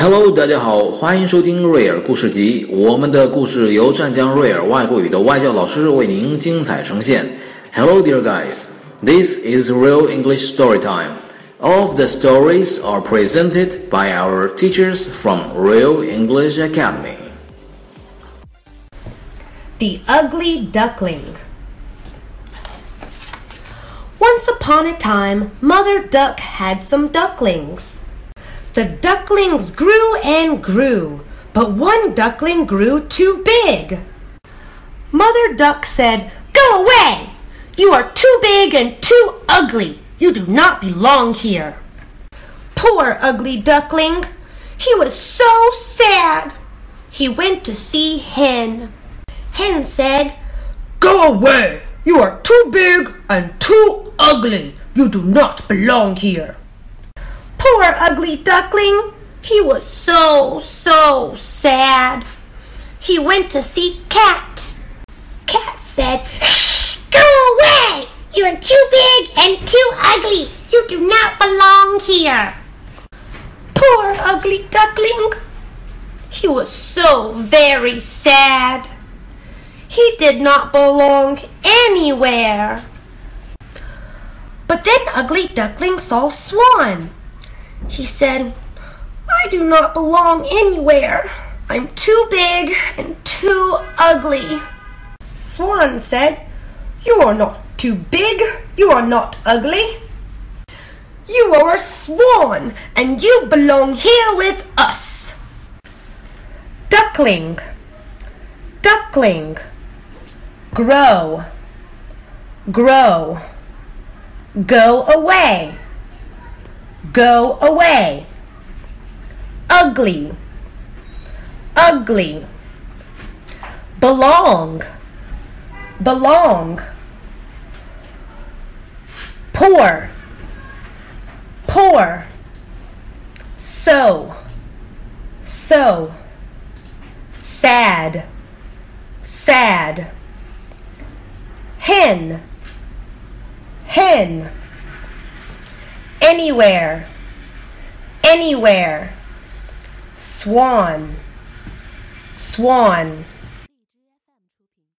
Hello，大家好，欢迎收听瑞尔故事集。我们的故事由湛江瑞尔外国语的外教老师为您精彩呈现。Hello, dear guys. This is Real English Story Time. All of the stories are presented by our teachers from Real English Academy. The Ugly Duckling. Once upon a time, Mother Duck had some ducklings. The ducklings grew and grew, but one duckling grew too big. Mother Duck said, Go away! You are too big and too ugly. You do not belong here. Poor ugly duckling. He was so sad. He went to see Hen. Hen said, Go away! You are too big and too ugly. You do not belong here. Poor ugly duckling. He was so, so sad. He went to see Cat. Cat said, go away! You are too big and too ugly. You do not belong here. Poor ugly duckling. He was so very sad. He did not belong anywhere. But then Ugly Duckling saw Swan. He said, I do not belong anywhere. I'm too big and too ugly. Swan said, You are not too big. You are not ugly. You are a swan and you belong here with us. Duckling, duckling, grow, grow, go away go away. Ugly, ugly. Belong, belong. Poor, poor. So, so. Sad, sad. Hen, hen anywhere, anywhere. Swan, swan.